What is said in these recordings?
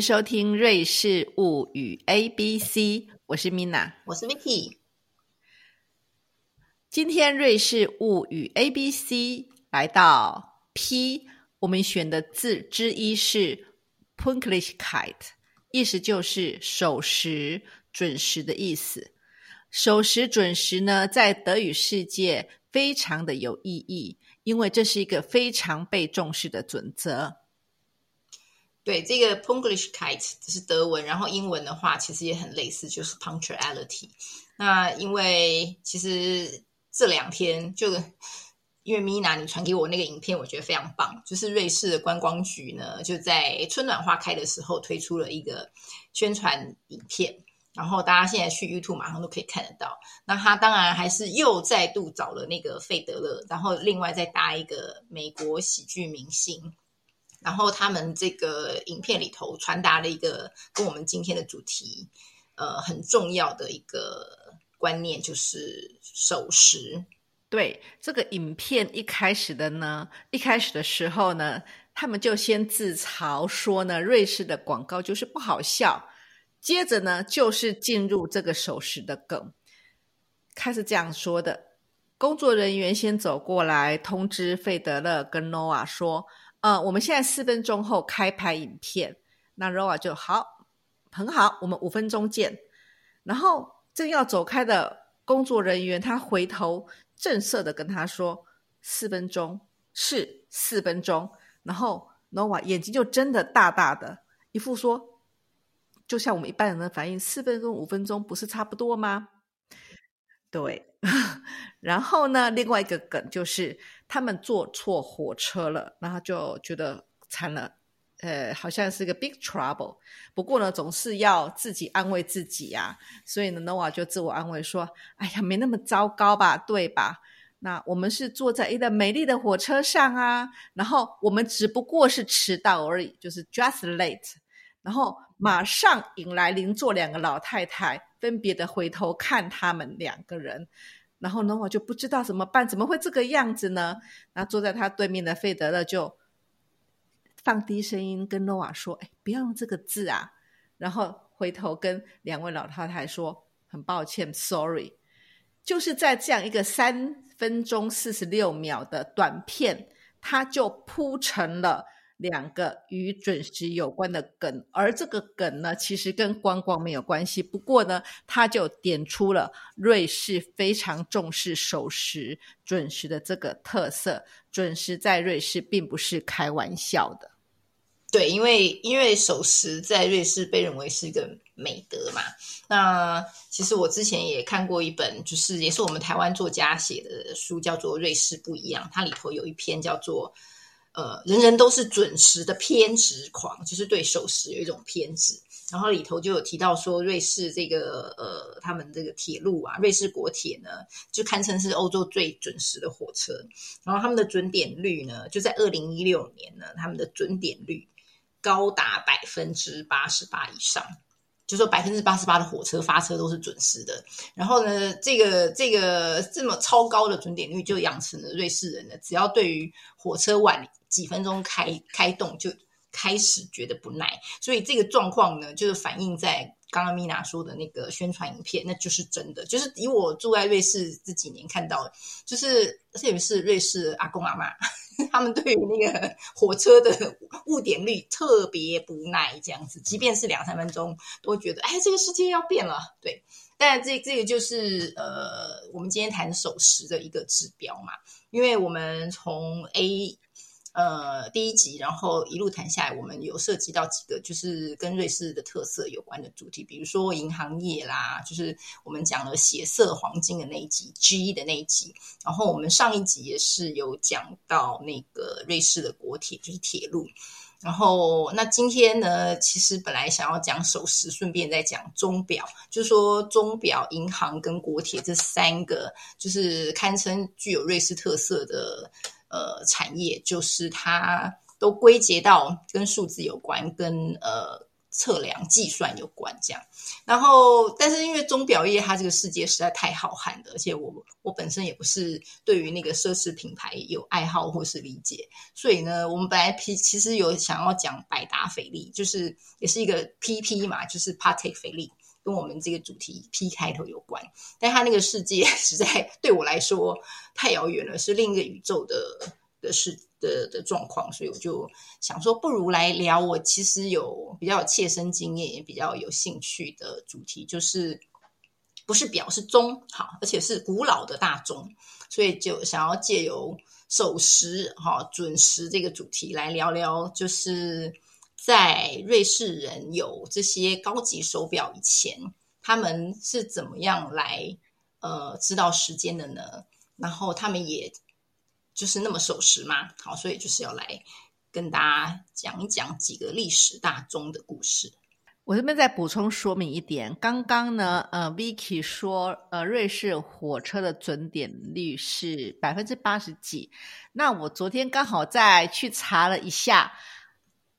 收听《瑞士物语 A B C》，我是 Mina，我是 Vicky。今天《瑞士物语 A B C》来到 P，我们选的字之一是 Pünktlichkeit，意思就是守时、准时的意思。守时、准时呢，在德语世界非常的有意义，因为这是一个非常被重视的准则。对，这个 Pünktlichkeit 这是德文，然后英文的话其实也很类似，就是 punctuality。那因为其实这两天就因为 Mina 你传给我那个影片，我觉得非常棒，就是瑞士的观光局呢就在春暖花开的时候推出了一个宣传影片，然后大家现在去 YouTube 马上都可以看得到。那他当然还是又再度找了那个费德勒，然后另外再搭一个美国喜剧明星。然后他们这个影片里头传达了一个跟我们今天的主题，呃，很重要的一个观念，就是守时。对这个影片一开始的呢，一开始的时候呢，他们就先自嘲说呢，瑞士的广告就是不好笑。接着呢，就是进入这个守时的梗，开始这样说的：工作人员先走过来通知费德勒跟诺瓦说。呃，我们现在四分钟后开拍影片，那 Roa 就好，很好，我们五分钟见。然后正要走开的工作人员，他回头正色的跟他说：“四分钟是四分钟。”然后 Nova 眼睛就睁得大大的，一副说：“就像我们一般人的反应，四分钟、五分钟不是差不多吗？”对，然后呢，另外一个梗就是他们坐错火车了，然后就觉得惨了，呃，好像是个 big trouble。不过呢，总是要自己安慰自己呀，所以呢，Nova 就自我安慰说：“哎呀，没那么糟糕吧，对吧？那我们是坐在一个美丽的火车上啊，然后我们只不过是迟到而已，就是 just late。然后马上引来邻座两个老太太。”分别的回头看他们两个人，然后呢，我就不知道怎么办，怎么会这个样子呢？那坐在他对面的费德勒就放低声音跟诺瓦说：“哎，不要用这个字啊！”然后回头跟两位老太太说：“很抱歉，sorry。”就是在这样一个三分钟四十六秒的短片，他就铺成了。两个与准时有关的梗，而这个梗呢，其实跟观光没有关系。不过呢，他就点出了瑞士非常重视守时、准时的这个特色。准时在瑞士并不是开玩笑的。对，因为因为守时在瑞士被认为是一个美德嘛。那其实我之前也看过一本，就是也是我们台湾作家写的书，叫做《瑞士不一样》，它里头有一篇叫做。呃，人人都是准时的偏执狂，就是对守时有一种偏执。然后里头就有提到说，瑞士这个呃，他们这个铁路啊，瑞士国铁呢，就堪称是欧洲最准时的火车。然后他们的准点率呢，就在二零一六年呢，他们的准点率高达百分之八十八以上。就说百分之八十八的火车发车都是准时的，然后呢，这个这个这么超高的准点率，就养成了瑞士人呢，只要对于火车晚几分钟开开动，就开始觉得不耐。所以这个状况呢，就是反映在刚刚米娜说的那个宣传影片，那就是真的。就是以我住在瑞士这几年看到，就是特别是瑞士阿公阿妈。他们对于那个火车的误点率特别不耐，这样子，即便是两三分钟，都觉得哎，这个世界要变了。对，但这这个就是呃，我们今天谈守时的一个指标嘛，因为我们从 A。呃，第一集，然后一路谈下来，我们有涉及到几个就是跟瑞士的特色有关的主题，比如说银行业啦，就是我们讲了血色黄金的那一集 G 的那一集，然后我们上一集也是有讲到那个瑞士的国铁，就是铁路，然后那今天呢，其实本来想要讲守时，顺便再讲钟表，就是说钟表、银行跟国铁这三个，就是堪称具有瑞士特色的。呃，产业就是它都归结到跟数字有关，跟呃测量、计算有关这样。然后，但是因为钟表业它这个世界实在太浩瀚了，而且我我本身也不是对于那个奢侈品牌有爱好或是理解，所以呢，我们本来 P 其实有想要讲百达翡丽，就是也是一个 PP 嘛，就是 Patek 翡丽。跟我们这个主题 P 开头有关，但他那个世界 实在对我来说太遥远了，是另一个宇宙的的事的的状况，所以我就想说，不如来聊我其实有比较有切身经验，也比较有兴趣的主题，就是不是表是钟，好，而且是古老的大钟，所以就想要借由守时哈准时这个主题来聊聊，就是。在瑞士人有这些高级手表以前，他们是怎么样来呃知道时间的呢？然后他们也就是那么守时吗？好，所以就是要来跟大家讲一讲几个历史大钟的故事。我这边再补充说明一点，刚刚呢，呃，Vicky 说，呃，瑞士火车的准点率是百分之八十几。那我昨天刚好再去查了一下。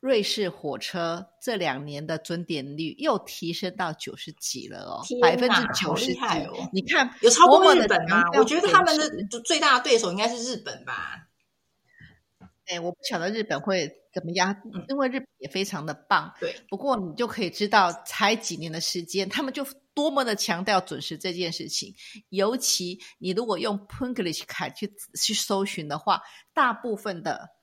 瑞士火车这两年的准点率又提升到九十几了哦，百分之九十几哦！你看有超过日本吗？我觉得他们的最大的对手应该是日本吧。哎，我不晓得日本会怎么样，因为日本也非常的棒。对，不过你就可以知道，才几年的时间，他们就多么的强调准时这件事情。尤其你如果用 Punglish 卡去去搜寻的话，大部分的。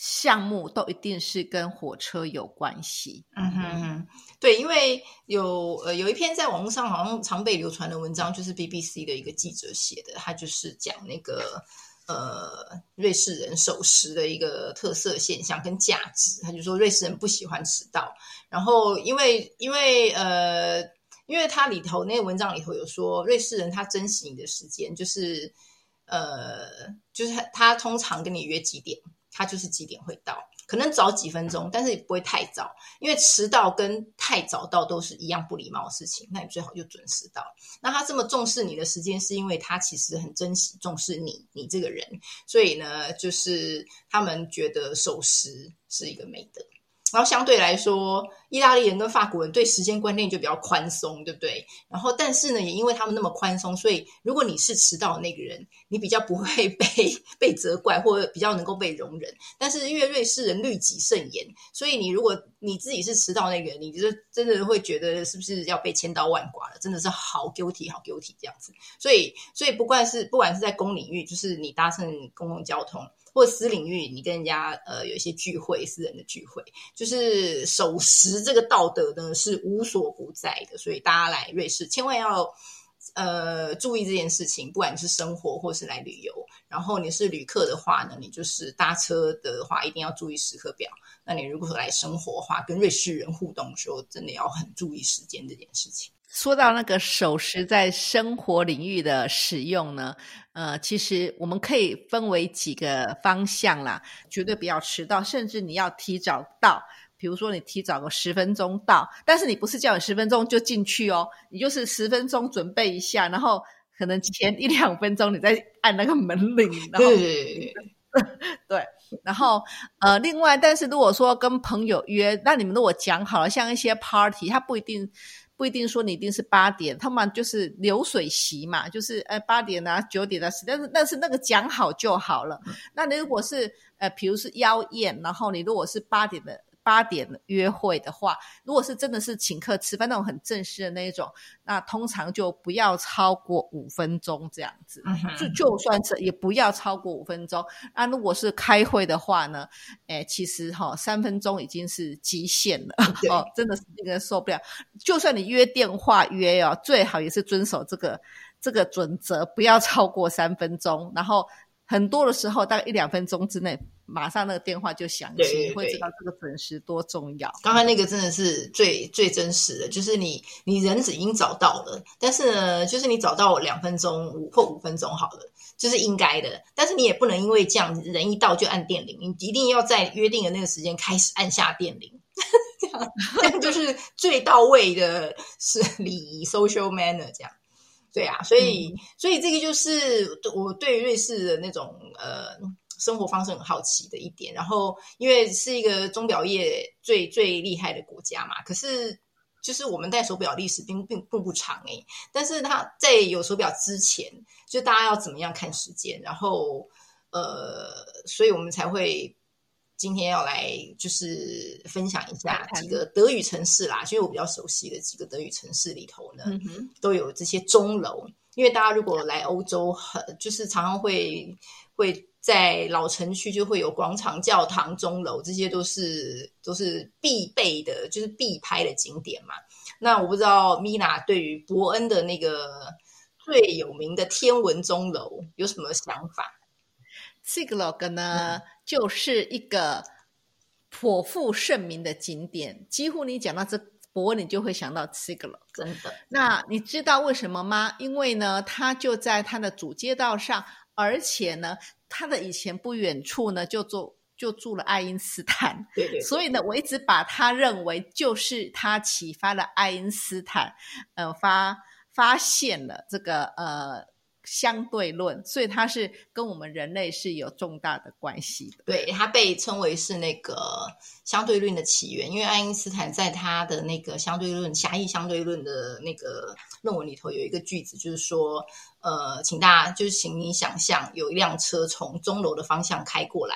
项目都一定是跟火车有关系。嗯哼哼，对，因为有呃有一篇在网络上好像常被流传的文章，就是 BBC 的一个记者写的，他就是讲那个呃瑞士人守时的一个特色现象跟价值。他就说瑞士人不喜欢迟到，然后因为因为呃因为他里头那个文章里头有说瑞士人他珍惜你的时间，就是呃就是他他通常跟你约几点。他就是几点会到，可能早几分钟，但是也不会太早，因为迟到跟太早到都是一样不礼貌的事情。那你最好就准时到。那他这么重视你的时间，是因为他其实很珍惜、重视你，你这个人。所以呢，就是他们觉得守时是一个美德。然后相对来说，意大利人跟法国人对时间观念就比较宽松，对不对？然后但是呢，也因为他们那么宽松，所以如果你是迟到的那个人，你比较不会被 被责怪，或者比较能够被容忍。但是因为瑞士人律己甚严，所以你如果你自己是迟到那个人，你就真的会觉得是不是要被千刀万剐了？真的是好 guilty，好 guilty 这样子。所以所以不管是不管是在公领域，就是你搭乘公共交通。或私领域，你跟人家呃有一些聚会，私人的聚会，就是守时这个道德呢是无所不在的，所以大家来瑞士千万要呃注意这件事情。不管是生活或是来旅游，然后你是旅客的话呢，你就是搭车的话一定要注意时刻表。那你如果来生活的话，跟瑞士人互动的时候，真的要很注意时间这件事情。说到那个守时在生活领域的使用呢，呃，其实我们可以分为几个方向啦，绝对不要迟到，甚至你要提早到。比如说你提早个十分钟到，但是你不是叫你十分钟就进去哦，你就是十分钟准备一下，然后可能前一两分钟你再按那个门铃。对 对，然后呃，另外，但是如果说跟朋友约，那你们如果讲好了，像一些 party，它不一定。不一定说你一定是八点，他们就是流水席嘛，就是呃八点啊九点啊，但是但是那个讲好就好了。那你如果是呃，比如是邀宴，然后你如果是八点的。八点约会的话，如果是真的是请客吃饭那种很正式的那一种，那通常就不要超过五分钟这样子。就就算是也不要超过五分钟。那如果是开会的话呢？哎，其实哈三分钟已经是极限了哦，真的是令人受不了。就算你约电话约哦，最好也是遵守这个这个准则，不要超过三分钟。然后很多的时候，大概一两分钟之内。马上那个电话就响起，你会知道这个准时多重要。刚刚那个真的是最最真实的，就是你你人已经找到了，但是呢，就是你找到两分钟五或五分钟好了，就是应该的。但是你也不能因为这样人一到就按电铃，你一定要在约定的那个时间开始按下电铃，这样就是最到位的是礼仪 social manner 这样。对啊，所以所以这个就是我对瑞士的那种呃。生活方式很好奇的一点。然后，因为是一个钟表业最最厉害的国家嘛，可是就是我们戴手表历史并并并不长诶。但是它在有手表之前，就大家要怎么样看时间，然后呃，所以我们才会。今天要来就是分享一下几个德语城市啦，其实我比较熟悉的几个德语城市里头呢，都有这些钟楼。因为大家如果来欧洲，很就是常常会会在老城区就会有广场、教堂、钟楼，这些都是都是必备的，就是必拍的景点嘛。那我不知道米娜对于伯恩的那个最有名的天文钟楼有什么想法？这个 log 呢，就是一个颇负盛名的景点，几乎你讲到这博，你就会想到这个了。真的？那你知道为什么吗？因为呢，它就在它的主街道上，而且呢，它的以前不远处呢，就住就住了爱因斯坦。对对。所以呢，我一直把它认为就是他启发了爱因斯坦，呃，发发现了这个呃。相对论，所以它是跟我们人类是有重大的关系的。对，它被称为是那个相对论的起源，因为爱因斯坦在他的那个相对论狭义相对论的那个论文里头有一个句子，就是说，呃，请大家就是请你想象有一辆车从钟楼的方向开过来，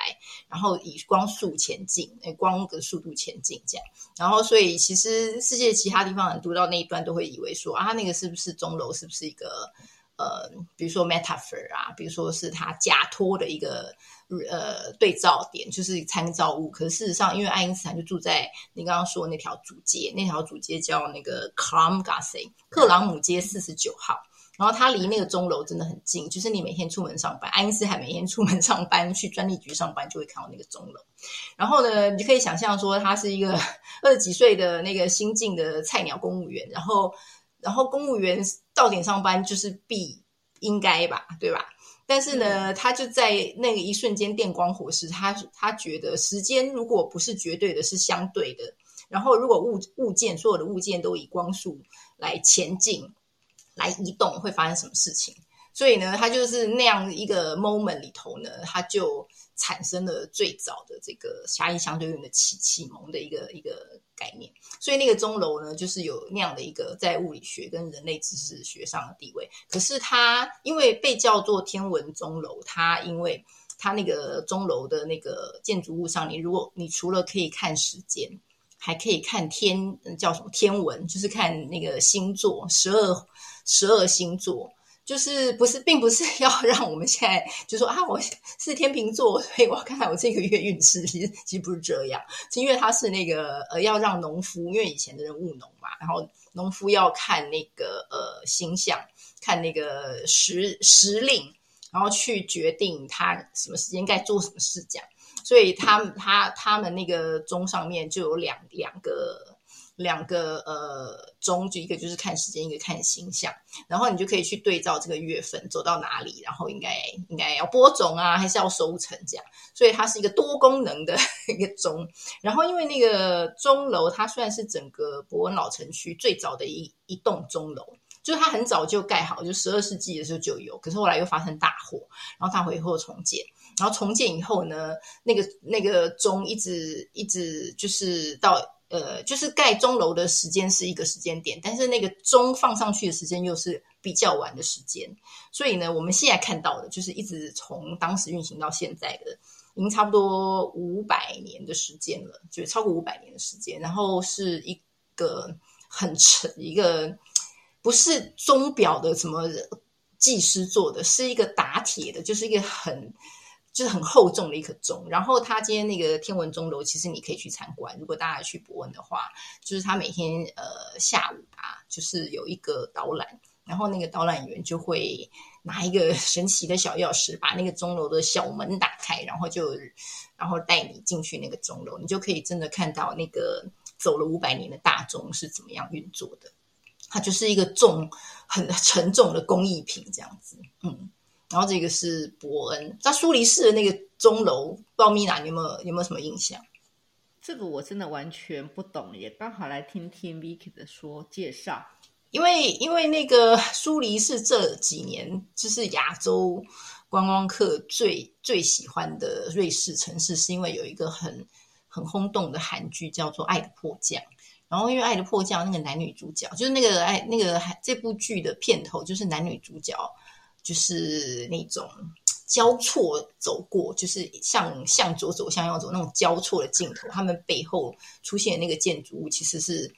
然后以光速前进，光的速度前进这样。然后，所以其实世界其他地方人读到那一段都会以为说啊，那个是不是钟楼？是不是一个？呃，比如说 metaphor 啊，比如说是他假托的一个呃对照点，就是参照物。可是事实上，因为爱因斯坦就住在你刚刚说那条主街，那条主街叫那个 c l a m g a s e 克朗姆街四十九号。然后它离那个钟楼真的很近，就是你每天出门上班，爱因斯坦每天出门上班去专利局上班，就会看到那个钟楼。然后呢，你就可以想象说，他是一个二十几岁的那个新进的菜鸟公务员，然后。然后公务员到点上班就是必应该吧，对吧？但是呢，他就在那个一瞬间电光火石，他他觉得时间如果不是绝对的，是相对的。然后如果物物件所有的物件都以光速来前进、来移动，会发生什么事情？所以呢，他就是那样一个 moment 里头呢，他就。产生了最早的这个狭义相对论的启启蒙的一个一个概念，所以那个钟楼呢，就是有那样的一个在物理学跟人类知识学上的地位。可是它因为被叫做天文钟楼，它因为它那个钟楼的那个建筑物上，你如果你除了可以看时间，还可以看天叫什么天文，就是看那个星座十二十二星座。就是不是，并不是要 让我们现在就说啊，我 是天秤座，所以我看看我这个月运势。其实其实不是这样，是因为他是那个呃，要让农夫，因为以前的人务农嘛，然后农夫要看那个呃星象，看那个时时令，然后去决定他什么时间该做什么事，这样。所以他他他们那个钟上面就有两两个。两个呃钟，就一个就是看时间，一个看星象，然后你就可以去对照这个月份走到哪里，然后应该应该要播种啊，还是要收成这样。所以它是一个多功能的 一个钟。然后因为那个钟楼，它虽然是整个伯恩老城区最早的一一栋钟楼，就是它很早就盖好，就十二世纪的时候就有，可是后来又发生大火，然后它回后重建，然后重建以后呢，那个那个钟一直一直就是到。呃，就是盖钟楼的时间是一个时间点，但是那个钟放上去的时间又是比较晚的时间，所以呢，我们现在看到的就是一直从当时运行到现在的，已经差不多五百年的时间了，就超过五百年的时间，然后是一个很沉，一个不是钟表的什么技师做的，是一个打铁的，就是一个很。就是很厚重的一颗钟，然后它今天那个天文钟楼，其实你可以去参观。如果大家去博恩的话，就是他每天呃下午吧，就是有一个导览，然后那个导览员就会拿一个 神奇的小钥匙，把那个钟楼的小门打开，然后就然后带你进去那个钟楼，你就可以真的看到那个走了五百年的大钟是怎么样运作的。它就是一个重很沉重的工艺品这样子，嗯。然后这个是伯恩，在苏黎世的那个钟楼，不知道米娜你有没有有没有什么印象？这个我真的完全不懂，也刚好来听听 Vicky 的说介绍。因为因为那个苏黎世这几年就是亚洲观光客最最喜欢的瑞士城市，是因为有一个很很轰动的韩剧叫做《爱的迫降》。然后因为《爱的迫降》那个男女主角，就是那个爱那个这部剧的片头，就是男女主角就是那种交错走过，就是向向左走向右走那种交错的镜头，他们背后出现的那个建筑物其实是。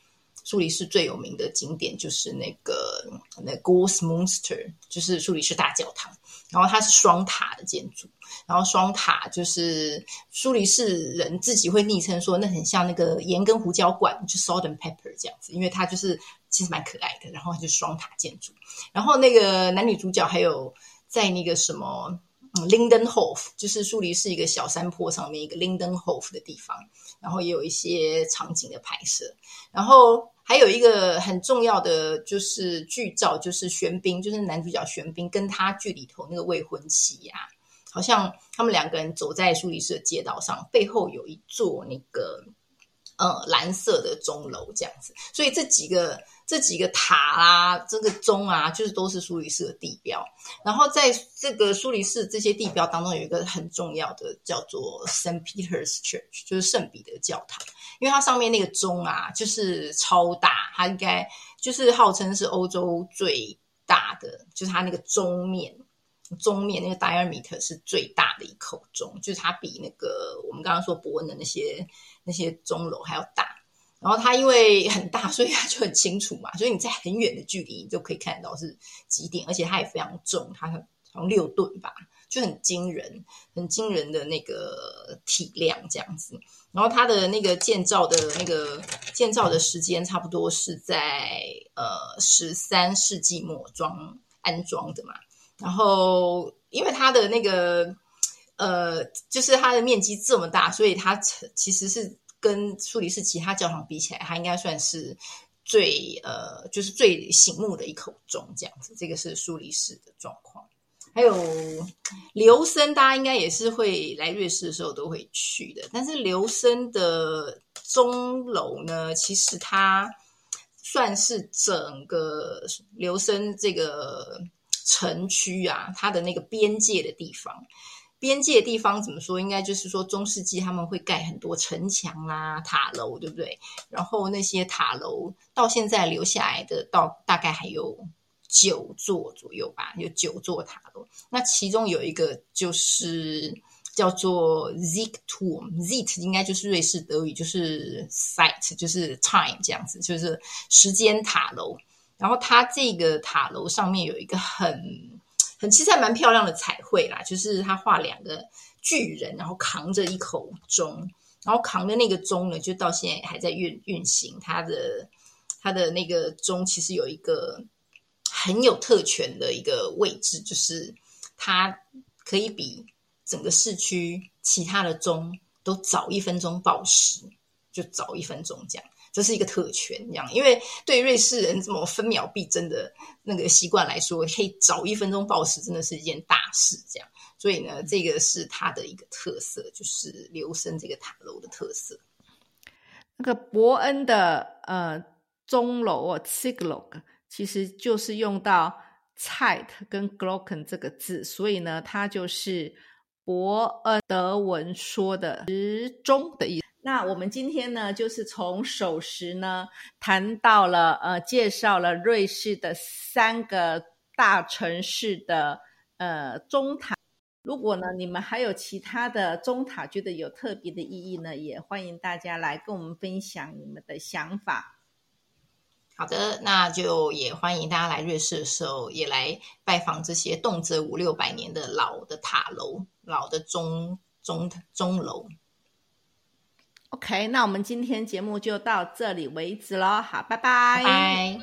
苏黎世最有名的景点就是那个那 g o s Monster，就是苏黎世大教堂。然后它是双塔的建筑，然后双塔就是苏黎世人自己会昵称说，那很像那个盐跟胡椒罐，就 salt and pepper 这样子，因为它就是其实蛮可爱的。然后就是双塔建筑，然后那个男女主角还有在那个什么 Lindenhof，就是苏黎世一个小山坡上面一个 Lindenhof 的地方，然后也有一些场景的拍摄，然后。还有一个很重要的就是剧照，就是玄彬，就是男主角玄彬跟他剧里头那个未婚妻呀，好像他们两个人走在苏黎世的街道上，背后有一座那个呃蓝色的钟楼这样子，所以这几个。这几个塔啊，这个钟啊，就是都是苏黎世的地标。然后在这个苏黎世这些地标当中，有一个很重要的叫做 Saint Peter's Church，就是圣彼得教堂。因为它上面那个钟啊，就是超大，它应该就是号称是欧洲最大的，就是它那个钟面，钟面那个 diameter 是最大的一口钟，就是它比那个我们刚刚说伯恩的那些那些钟楼还要大。然后它因为很大，所以它就很清楚嘛。所以你在很远的距离，你就可以看到是几点，而且它也非常重，它好像六吨吧，就很惊人，很惊人的那个体量这样子。然后它的那个建造的那个建造的时间，差不多是在呃十三世纪末装安装的嘛。然后因为它的那个呃，就是它的面积这么大，所以它其实是。跟苏黎世其他教堂比起来，它应该算是最呃，就是最醒目的一口钟这样子。这个是苏黎世的状况。还有留森，大家应该也是会来瑞士的时候都会去的。但是留森的钟楼呢，其实它算是整个留森这个城区啊，它的那个边界的地方。边界地方怎么说？应该就是说，中世纪他们会盖很多城墙啦、塔楼，对不对？然后那些塔楼到现在留下来的，到大概还有九座左右吧，有九座塔楼。那其中有一个就是叫做 Zitturm，Zit 应该就是瑞士德语，就是 site，就是 time 这样子，就是时间塔楼。然后它这个塔楼上面有一个很。很其实还蛮漂亮的彩绘啦，就是他画两个巨人，然后扛着一口钟，然后扛的那个钟呢，就到现在还在运运行。它的它的那个钟其实有一个很有特权的一个位置，就是它可以比整个市区其他的钟都早一分钟报时，就早一分钟这样。这是一个特权，这样，因为对瑞士人这么分秒必争的那个习惯来说，可以早一分钟报时，真的是一件大事。这样，所以呢，这个是它的一个特色，就是留声这个塔楼的特色。那个伯恩的呃钟楼哦 s i g l o g 其实就是用到 “zeit” 跟 “glocken” 这个字，所以呢，它就是伯恩德文说的时钟的意思。那我们今天呢，就是从首时呢谈到了，呃，介绍了瑞士的三个大城市的呃钟塔。如果呢你们还有其他的钟塔觉得有特别的意义呢，也欢迎大家来跟我们分享你们的想法。好的，那就也欢迎大家来瑞士的时候，也来拜访这些动辄五六百年的老的塔楼、老的钟钟钟楼。OK，那我们今天节目就到这里为止喽。好，拜拜。